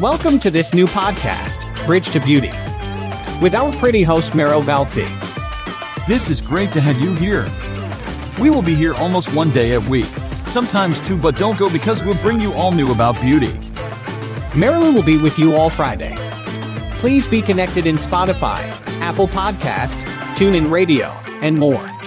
Welcome to this new podcast, Bridge to Beauty, with our pretty host, Mero Valti. This is great to have you here. We will be here almost one day a week, sometimes two, but don't go because we'll bring you all new about beauty. Marilyn will be with you all Friday. Please be connected in Spotify, Apple Podcast, TuneIn Radio, and more.